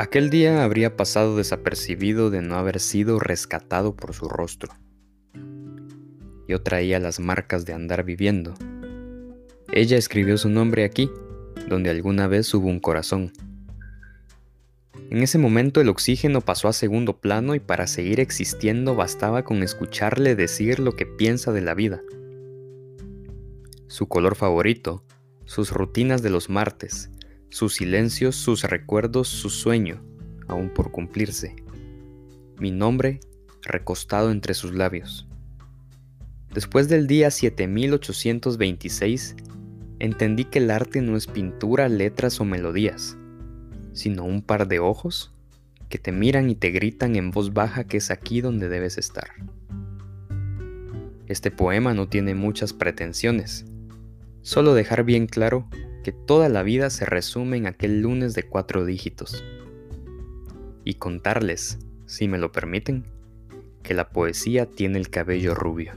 Aquel día habría pasado desapercibido de no haber sido rescatado por su rostro. Yo traía las marcas de andar viviendo. Ella escribió su nombre aquí, donde alguna vez hubo un corazón. En ese momento el oxígeno pasó a segundo plano y para seguir existiendo bastaba con escucharle decir lo que piensa de la vida. Su color favorito, sus rutinas de los martes, sus silencios, sus recuerdos, su sueño, aún por cumplirse. Mi nombre recostado entre sus labios. Después del día 7826, entendí que el arte no es pintura, letras o melodías, sino un par de ojos que te miran y te gritan en voz baja que es aquí donde debes estar. Este poema no tiene muchas pretensiones, solo dejar bien claro que toda la vida se resume en aquel lunes de cuatro dígitos. Y contarles, si me lo permiten, que la poesía tiene el cabello rubio.